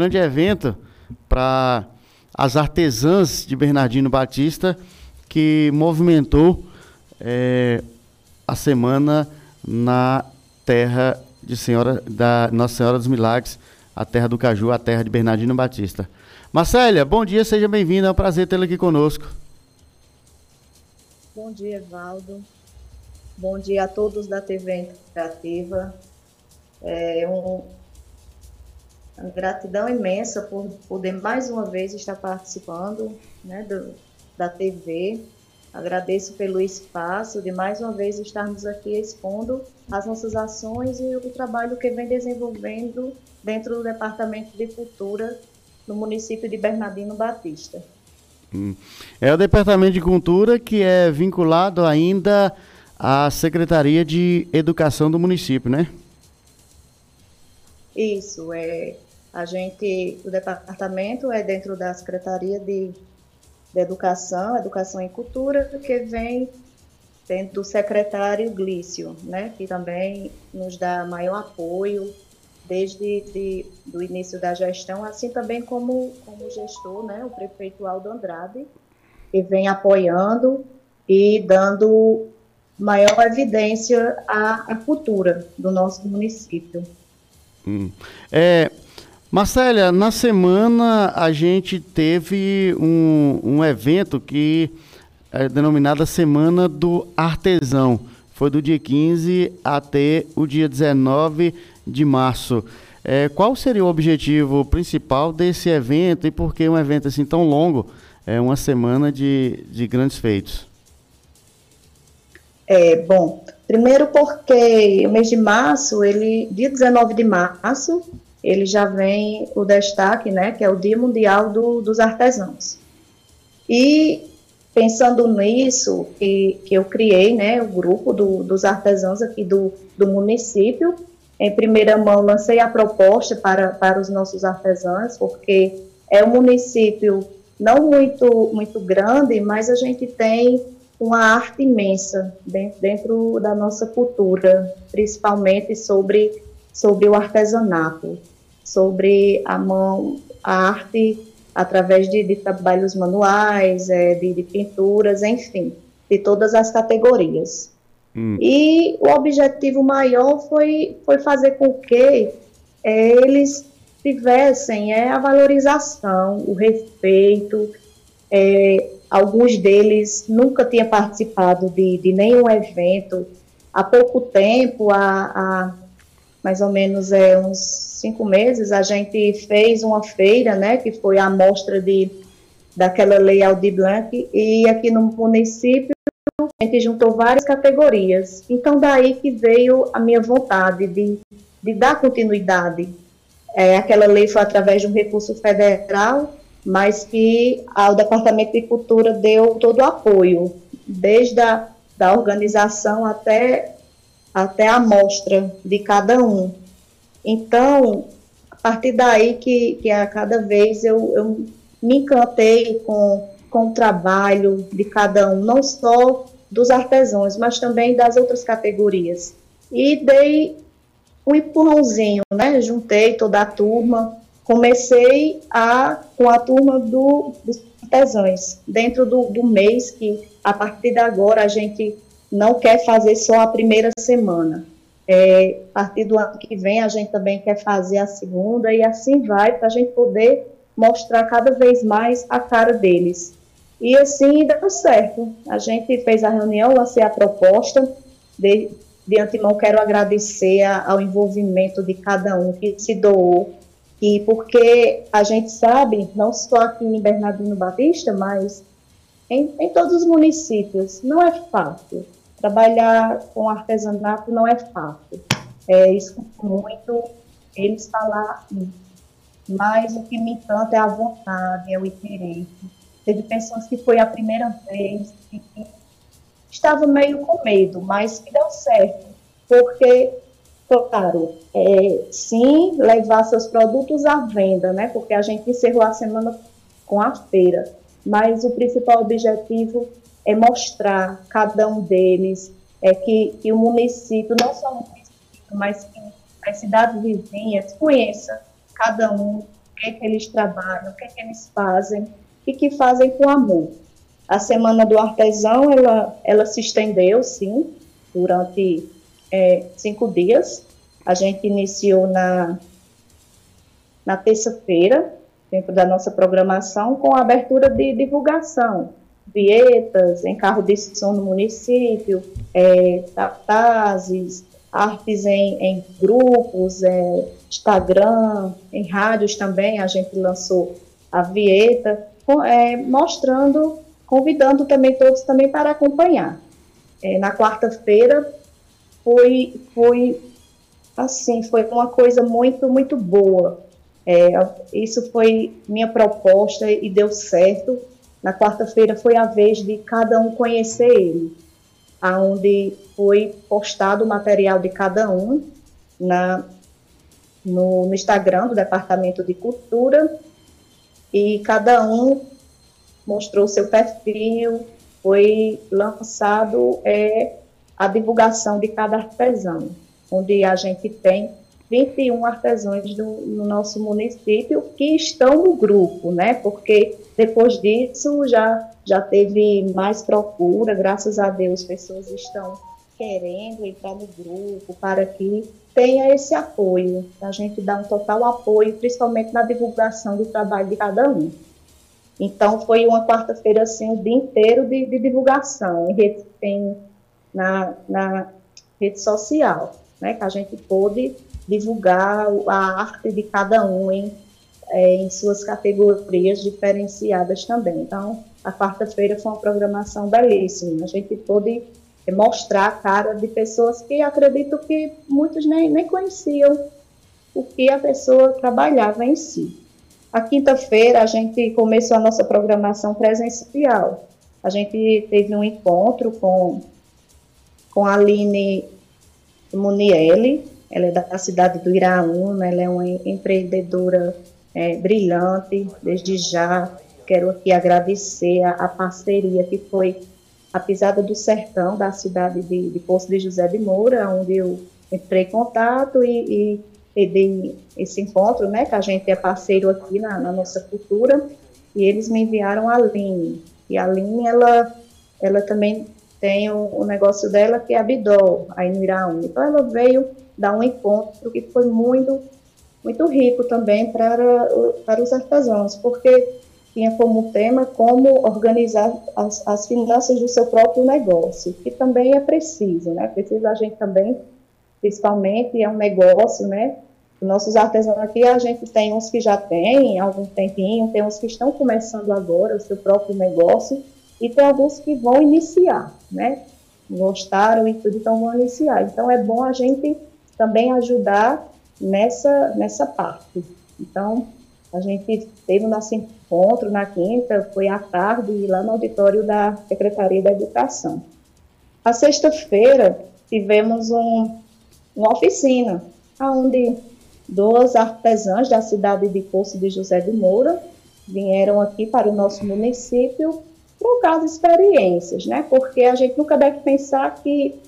grande evento para as artesãs de Bernardino Batista que movimentou é, a semana na terra de Senhora da Nossa Senhora dos Milagres, a terra do Caju, a terra de Bernardino Batista. Marcélia, bom dia, seja bem-vinda, é um prazer tê-la aqui conosco. Bom dia, Evaldo. Bom dia a todos da TV Interativa. É um, gratidão imensa por poder mais uma vez estar participando né, do, da TV. Agradeço pelo espaço de mais uma vez estarmos aqui expondo as nossas ações e o trabalho que vem desenvolvendo dentro do Departamento de Cultura no município de Bernardino Batista. Hum. É o Departamento de Cultura que é vinculado ainda à Secretaria de Educação do município, né? Isso, é a gente, o departamento é dentro da Secretaria de, de Educação, Educação e Cultura, que vem dentro do secretário Glício, né, que também nos dá maior apoio desde de, do início da gestão, assim também como, como gestor, né, o prefeito Aldo Andrade, que vem apoiando e dando maior evidência à, à cultura do nosso município. Hum. É, Marcélia, na semana a gente teve um, um evento que é denominada Semana do Artesão. Foi do dia 15 até o dia 19 de março. É, qual seria o objetivo principal desse evento e por que um evento assim tão longo? É uma semana de, de grandes feitos. É, bom, primeiro porque o mês de março, ele, dia 19 de março, ele já vem o destaque, né, que é o Dia Mundial do, dos Artesãos. E pensando nisso, que, que eu criei, né, o grupo do, dos artesãos aqui do, do município, em primeira mão lancei a proposta para, para os nossos artesãos, porque é um município não muito, muito grande, mas a gente tem uma arte imensa dentro, dentro da nossa cultura, principalmente sobre, sobre o artesanato sobre a mão, a arte através de, de trabalhos manuais, é, de, de, pinturas, enfim, de todas as categorias. Hum. E o objetivo maior foi, foi fazer com que é, eles tivessem é, a valorização, o respeito. É, alguns deles nunca tinham participado de, de nenhum evento. Há pouco tempo, há, há mais ou menos é, uns cinco meses, a gente fez uma feira, né, que foi a amostra de, daquela lei Aldir Blanc, e aqui no município a gente juntou várias categorias. Então, daí que veio a minha vontade de, de dar continuidade. É, aquela lei foi através de um recurso federal, mas que o Departamento de Cultura deu todo o apoio, desde a da organização até até a amostra de cada um. Então, a partir daí que, que a cada vez eu, eu me encantei com, com o trabalho de cada um, não só dos artesãos, mas também das outras categorias. E dei um empurrãozinho, né? Juntei toda a turma, comecei a com a turma do, dos artesãos, dentro do, do mês que a partir de agora a gente não quer fazer só a primeira semana. É, a partir do ano que vem, a gente também quer fazer a segunda, e assim vai, para a gente poder mostrar cada vez mais a cara deles. E assim deu certo. A gente fez a reunião, lancei a proposta. De, de antemão, quero agradecer a, ao envolvimento de cada um que se doou. E porque a gente sabe, não só aqui em Bernardino Batista, mas em, em todos os municípios, não é fácil trabalhar com artesanato não é fácil. É, escuto muito eles falar mas o que me encanta é a vontade, é o interesse. Teve pessoas que foi a primeira vez que estava meio com medo, mas que deu certo, porque, claro, é, sim, levar seus produtos à venda, né? Porque a gente encerrou a semana com a feira, mas o principal objetivo é mostrar cada um deles, é que, que o município, não só o município, mas que as cidades vizinhas conheçam cada um, que, que eles trabalham, o que, que eles fazem e que fazem com amor. A Semana do Artesão, ela, ela se estendeu, sim, durante é, cinco dias. A gente iniciou na, na terça-feira, dentro da nossa programação, com a abertura de divulgação, vietas, em carro de som no município, é, cartazes, artes em, em grupos, é, Instagram, em rádios também, a gente lançou a vieta, é, mostrando, convidando também todos também para acompanhar. É, na quarta-feira foi, foi assim, foi uma coisa muito, muito boa. É, isso foi minha proposta e deu certo. Na quarta-feira foi a vez de cada um conhecer ele, aonde foi postado o material de cada um na, no, no Instagram do Departamento de Cultura e cada um mostrou seu perfil, foi lançado é, a divulgação de cada artesão, onde a gente tem 21 artesãos do, no nosso município que estão no grupo, né? Porque depois disso já, já teve mais procura, graças a Deus, pessoas estão querendo entrar no grupo para que tenha esse apoio. A gente dá um total apoio, principalmente na divulgação do trabalho de cada um. Então, foi uma quarta-feira, assim, o dia inteiro de, de divulgação em, rede, em na, na rede social, né, que a gente pôde divulgar a arte de cada um em, é, em suas categorias diferenciadas também. Então, a quarta-feira foi uma programação belíssima. A gente pôde mostrar a cara de pessoas que acredito que muitos nem, nem conheciam o que a pessoa trabalhava em si. A quinta-feira a gente começou a nossa programação presencial. A gente teve um encontro com, com a Aline Muniele, ela é da cidade do Iraúna, ela é uma empreendedora é, brilhante, desde já quero aqui agradecer a, a, parceria que foi a Pisada do Sertão, da cidade de, de Poço de José de Moura, onde eu entrei em contato e, e, e esse encontro, né, que a gente é parceiro aqui na, na nossa cultura, e eles me enviaram a Aline, e a Aline, ela, ela também tem o, o negócio dela que é a Bidol, aí no Iraúna, então ela veio dar um encontro que foi muito, muito rico também para, para os artesãos, porque tinha como tema como organizar as, as finanças do seu próprio negócio, que também é preciso, né? Precisa a gente também, principalmente, é um negócio, né? Nossos artesãos aqui, a gente tem uns que já têm algum tempinho, tem uns que estão começando agora o seu próprio negócio, e tem alguns que vão iniciar, né? Gostaram e tudo, então vão iniciar. Então é bom a gente também ajudar nessa, nessa parte. Então, a gente teve o nosso encontro na quinta, foi à tarde, lá no auditório da Secretaria da Educação. A sexta-feira, tivemos um, uma oficina, onde duas artesãs da cidade de Poço de José de Moura vieram aqui para o nosso município trocar as experiências, né? Porque a gente nunca deve pensar que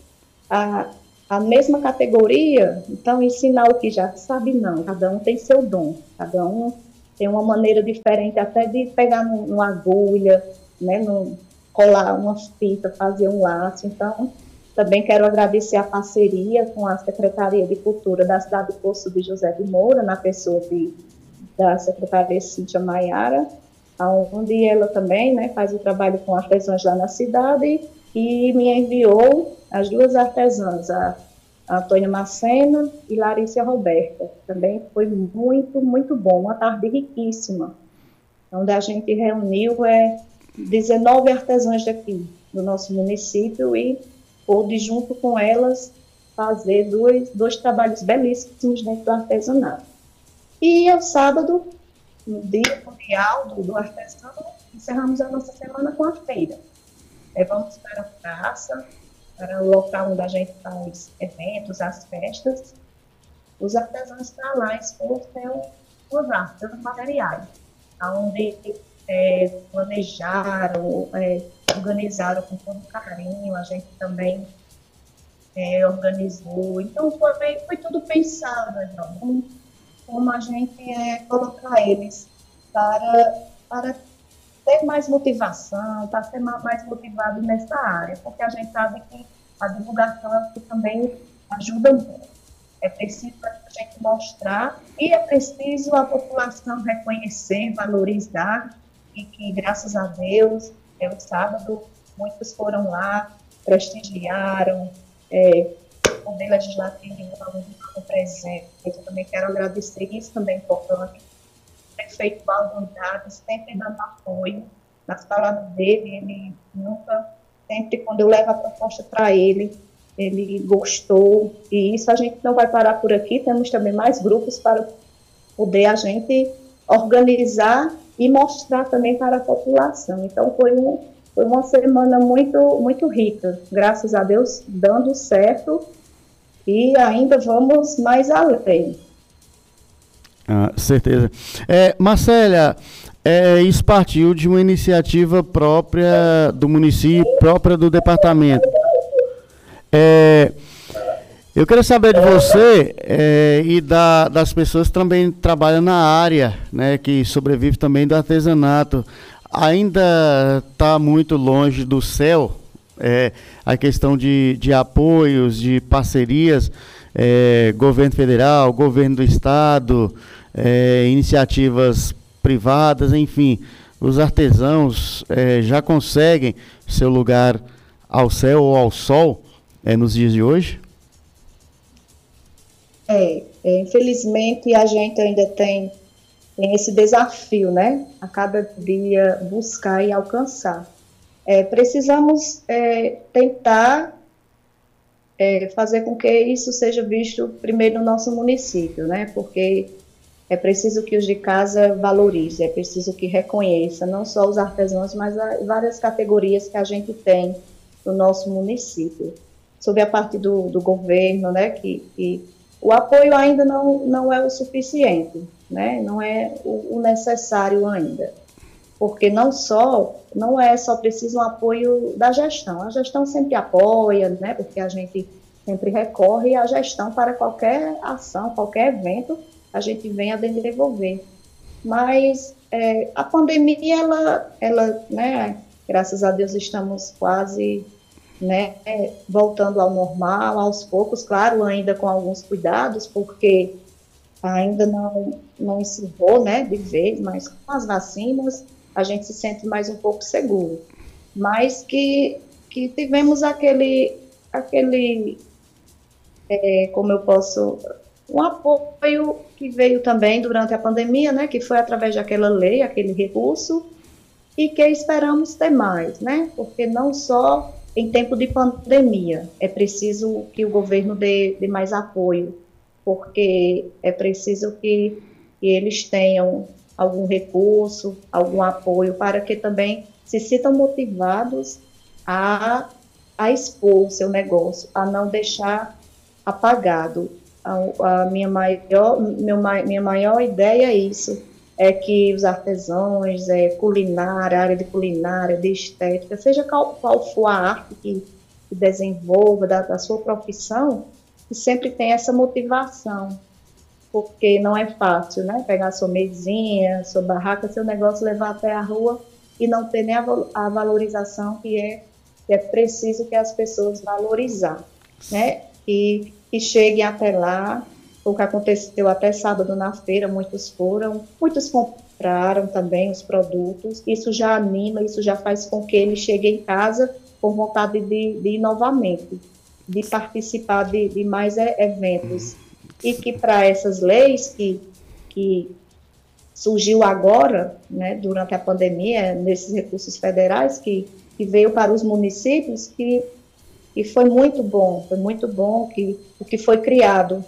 a, a mesma categoria, então ensinar o que já sabe, não. Cada um tem seu dom, cada um tem uma maneira diferente até de pegar numa agulha, né, no, colar uma fita, fazer um laço. Então, também quero agradecer a parceria com a Secretaria de Cultura da cidade de Poço de José de Moura, na pessoa de, da Secretaria Cíntia Maiara, onde ela também né, faz o trabalho com artesãos lá na cidade e me enviou as duas artesãs, a Antônia Macena e Larissa Roberta. Também foi muito, muito bom, uma tarde riquíssima, onde a gente reuniu é, 19 artesãs daqui, do nosso município, e pude, junto com elas, fazer dois, dois trabalhos belíssimos dentro do artesanato. E ao sábado, no Dia Mundial do, do Artesão, encerramos a nossa semana com a feira. Levamos para a praça, o local onde a gente faz eventos, as festas, os artesãos estão lá expostos suas artes, seus materiais, onde é, planejaram, é, organizaram com todo carinho, a gente também é, organizou. Então, foi, foi tudo pensado, então, com, como a gente é, colocar eles para, para ter mais motivação, para ser mais motivado nessa área, porque a gente sabe que a divulgação é também ajuda muito. É preciso a gente mostrar e é preciso a população reconhecer, valorizar e que, graças a Deus, é o sábado, muitos foram lá, prestigiaram, é, o Poder Legislativo estava presente. Eu também quero agradecer, isso também é importante, o prefeito Valdondado sempre dando apoio. Nas palavras dele, ele nunca, sempre quando eu levo a proposta para ele, ele gostou. E isso a gente não vai parar por aqui, temos também mais grupos para poder a gente organizar e mostrar também para a população. Então, foi, um, foi uma semana muito, muito rica, graças a Deus, dando certo e ainda vamos mais além. Ah, certeza. É, Marcélia, é, isso partiu de uma iniciativa própria do município, própria do departamento. É, eu quero saber de você é, e da, das pessoas que também trabalham na área, né, que sobrevive também do artesanato. Ainda está muito longe do céu é, a questão de, de apoios, de parcerias, é, governo federal, governo do estado, é, iniciativas privadas, enfim, os artesãos é, já conseguem seu lugar ao céu ou ao sol é, nos dias de hoje? É, é, infelizmente a gente ainda tem, tem esse desafio, né? A cada dia buscar e alcançar. É, precisamos é, tentar é, fazer com que isso seja visto primeiro no nosso município, né? Porque é preciso que os de casa valorizem, é preciso que reconheça não só os artesãos, mas várias categorias que a gente tem no nosso município. Sobre a parte do, do governo, né? Que, que o apoio ainda não, não é o suficiente, né? Não é o, o necessário ainda porque não só não é só preciso um apoio da gestão. A gestão sempre apoia, né? Porque a gente sempre recorre à gestão para qualquer ação, qualquer evento, a gente vem a desenvolver. Mas é, a pandemia, ela, ela, né? Graças a Deus estamos quase, né? Voltando ao normal, aos poucos, claro, ainda com alguns cuidados, porque ainda não não encerrou, né? De vez, mas com as vacinas a gente se sente mais um pouco seguro. Mas que, que tivemos aquele, aquele é, como eu posso, um apoio que veio também durante a pandemia, né, que foi através daquela lei, aquele recurso, e que esperamos ter mais, né, porque não só em tempo de pandemia é preciso que o governo dê, dê mais apoio, porque é preciso que, que eles tenham algum recurso, algum apoio, para que também se sintam motivados a, a expor o seu negócio, a não deixar apagado. A, a minha, maior, meu, minha maior ideia é isso, é que os artesãos, é, culinária, área de culinária, de estética, seja qual, qual for a arte que, que desenvolva da, da sua profissão, que sempre tem essa motivação porque não é fácil, né? Pegar sua mesinha, sua barraca, seu negócio, levar até a rua e não ter nem a, a valorização que é, que é preciso que as pessoas valorizar, né? E que cheguem até lá, o que aconteceu até sábado na feira, muitos foram, muitos compraram também os produtos, isso já anima, isso já faz com que eles cheguem em casa com vontade de, de ir novamente, de participar de, de mais eventos. E que para essas leis que, que surgiu agora, né, durante a pandemia, nesses recursos federais que, que veio para os municípios, que, que foi muito bom, foi muito bom que o que foi criado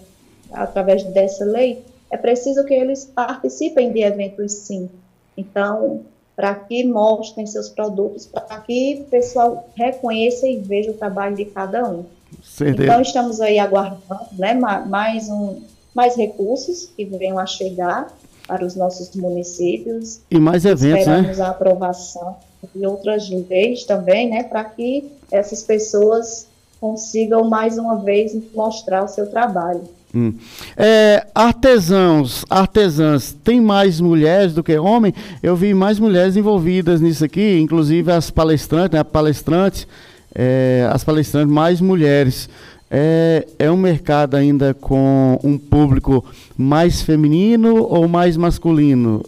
através dessa lei, é preciso que eles participem de eventos sim. Então, para que mostrem seus produtos, para que o pessoal reconheça e veja o trabalho de cada um. Certeza. Então estamos aí aguardando né, mais, um, mais recursos que venham a chegar para os nossos municípios. E mais eventos, Esperamos né? a aprovação de outras leis também, né, para que essas pessoas consigam mais uma vez mostrar o seu trabalho. Hum. É, artesãos, artesãs, tem mais mulheres do que homens? Eu vi mais mulheres envolvidas nisso aqui, inclusive as palestrantes, né, palestrantes, é, as palestrantes mais mulheres. É, é um mercado ainda com um público mais feminino ou mais masculino,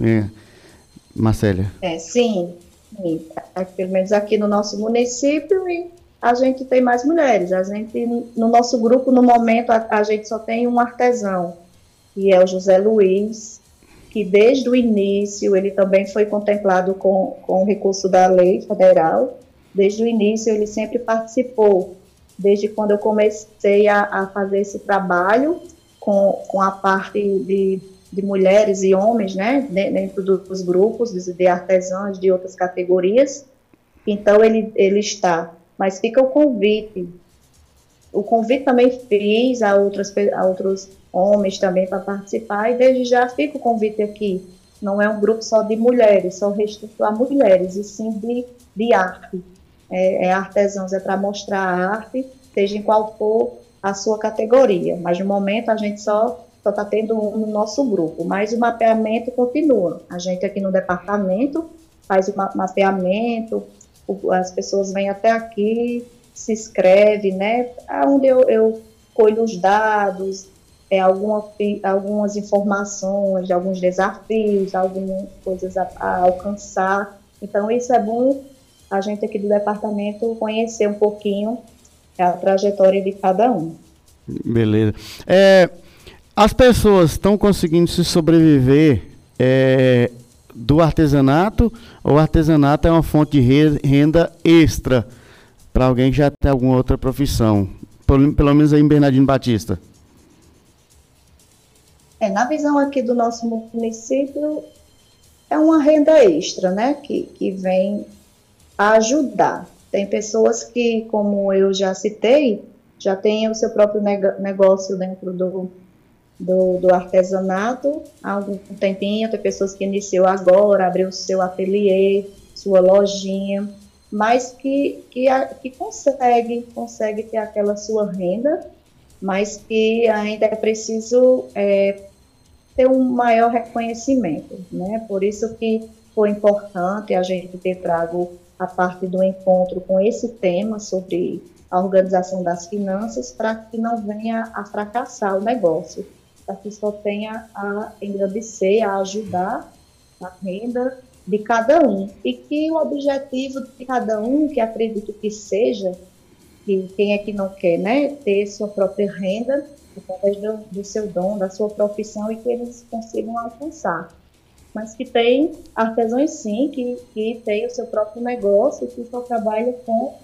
é, Marcélia? É, sim, sim. Pelo menos aqui no nosso município e a gente tem mais mulheres. A gente, no nosso grupo, no momento, a, a gente só tem um artesão, que é o José Luiz, que desde o início ele também foi contemplado com, com o recurso da lei federal. Desde o início ele sempre participou, desde quando eu comecei a, a fazer esse trabalho com, com a parte de, de mulheres e homens, né, dentro dos grupos de artesãos de outras categorias. Então ele, ele está mas fica o convite. O convite também fiz a, outras, a outros homens também para participar, e desde já fica o convite aqui. Não é um grupo só de mulheres, só restrito a mulheres, e sim de, de arte. É, é artesãos, é para mostrar a arte, seja em qual for a sua categoria. Mas no momento a gente só só está tendo um no nosso grupo, mas o mapeamento continua. A gente aqui no departamento faz o mapeamento, as pessoas vêm até aqui, se inscrevem, né? Onde eu, eu colho os dados, é, alguma, algumas informações, alguns desafios, algumas coisas a, a, alcançar. Então, isso é bom a gente aqui do departamento conhecer um pouquinho a trajetória de cada um. Beleza. É, as pessoas estão conseguindo se sobreviver é, do artesanato, ou o artesanato é uma fonte de renda extra para alguém que já tem alguma outra profissão, pelo, pelo menos aí em Bernardino Batista? É, na visão aqui do nosso município, é uma renda extra, né, que, que vem ajudar. Tem pessoas que, como eu já citei, já têm o seu próprio negócio dentro do, do, do artesanato há algum tempinho, tem pessoas que iniciou agora, abriu seu ateliê, sua lojinha, mas que, que, que consegue, consegue ter aquela sua renda, mas que ainda é preciso é, ter um maior reconhecimento, né? Por isso que foi importante a gente ter trago a parte do encontro com esse tema sobre a organização das finanças para que não venha a fracassar o negócio que só tenha a engrandecer, a ajudar a renda de cada um. E que o objetivo de cada um, que acredito que seja, que quem é que não quer, né, ter sua própria renda através do, do seu dom, da sua profissão e que eles consigam alcançar. Mas que tem artesãos, sim, que, que tem o seu próprio negócio, que só trabalha com,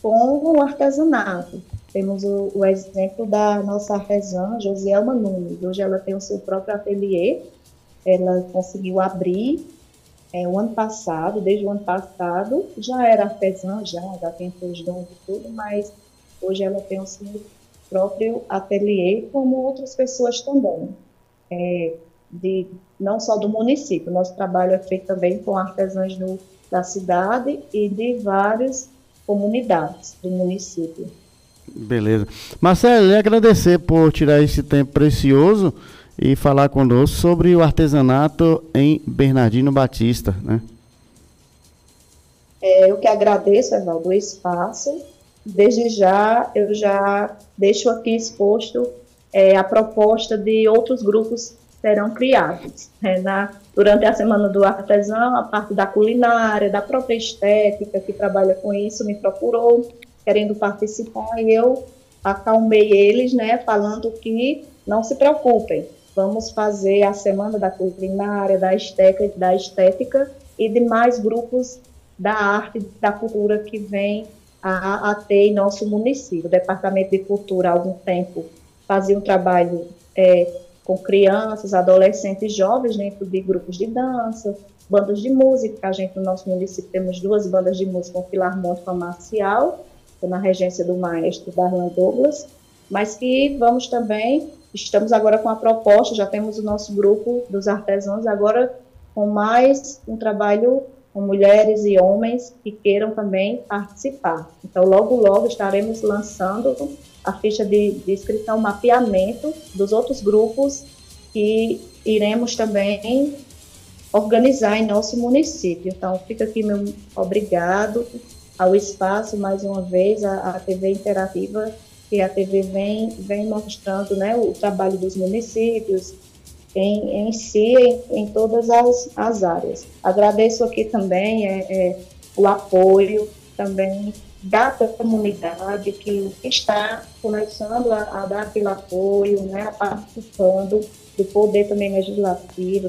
com o artesanato. Temos o, o, exemplo da nossa artesã, Josielma Nunes. Hoje ela tem o seu próprio ateliê. Ela conseguiu abrir é, o ano passado, desde o ano passado. Já era artesã, já, já tem seus dons e tudo, mas hoje ela tem o seu próprio ateliê, como outras pessoas também. É, de, não só do município, nosso trabalho é feito também com artesãs do, da cidade e de várias comunidades do município. Beleza. Marcelo, agradecer por tirar esse tempo precioso e falar conosco sobre o artesanato em Bernardino Batista, né? É, eu que agradeço, Evaldo, o espaço. Desde já, eu já deixo aqui exposto é, a proposta de outros grupos serão criados. Né? Na, durante a Semana do Artesão, a parte da culinária, da própria estética, que trabalha com isso, me procurou querendo participar e eu acalmei eles, né, falando que não se preocupem, vamos fazer a semana da culinária, da estética, da estética e de mais grupos da arte, da cultura que vem a, a ter em nosso município. O Departamento de Cultura, há algum tempo, fazia um trabalho é, com crianças, adolescentes jovens dentro de grupos de dança, bandas de música. A gente, no nosso município, temos duas bandas de música, um filarmônico marcial na regência do maestro Darlan Douglas, mas que vamos também, estamos agora com a proposta, já temos o nosso grupo dos artesãos, agora com mais um trabalho com mulheres e homens que queiram também participar. Então, logo, logo estaremos lançando a ficha de, de inscrição, mapeamento dos outros grupos que iremos também organizar em nosso município. Então, fica aqui meu obrigado ao espaço, mais uma vez, a, a TV Interativa, que a TV vem, vem mostrando né, o trabalho dos municípios, em, em si, em, em todas as, as áreas. Agradeço aqui também é, é, o apoio também da comunidade que está começando a, a dar aquele apoio, né, participando do poder também legislativo,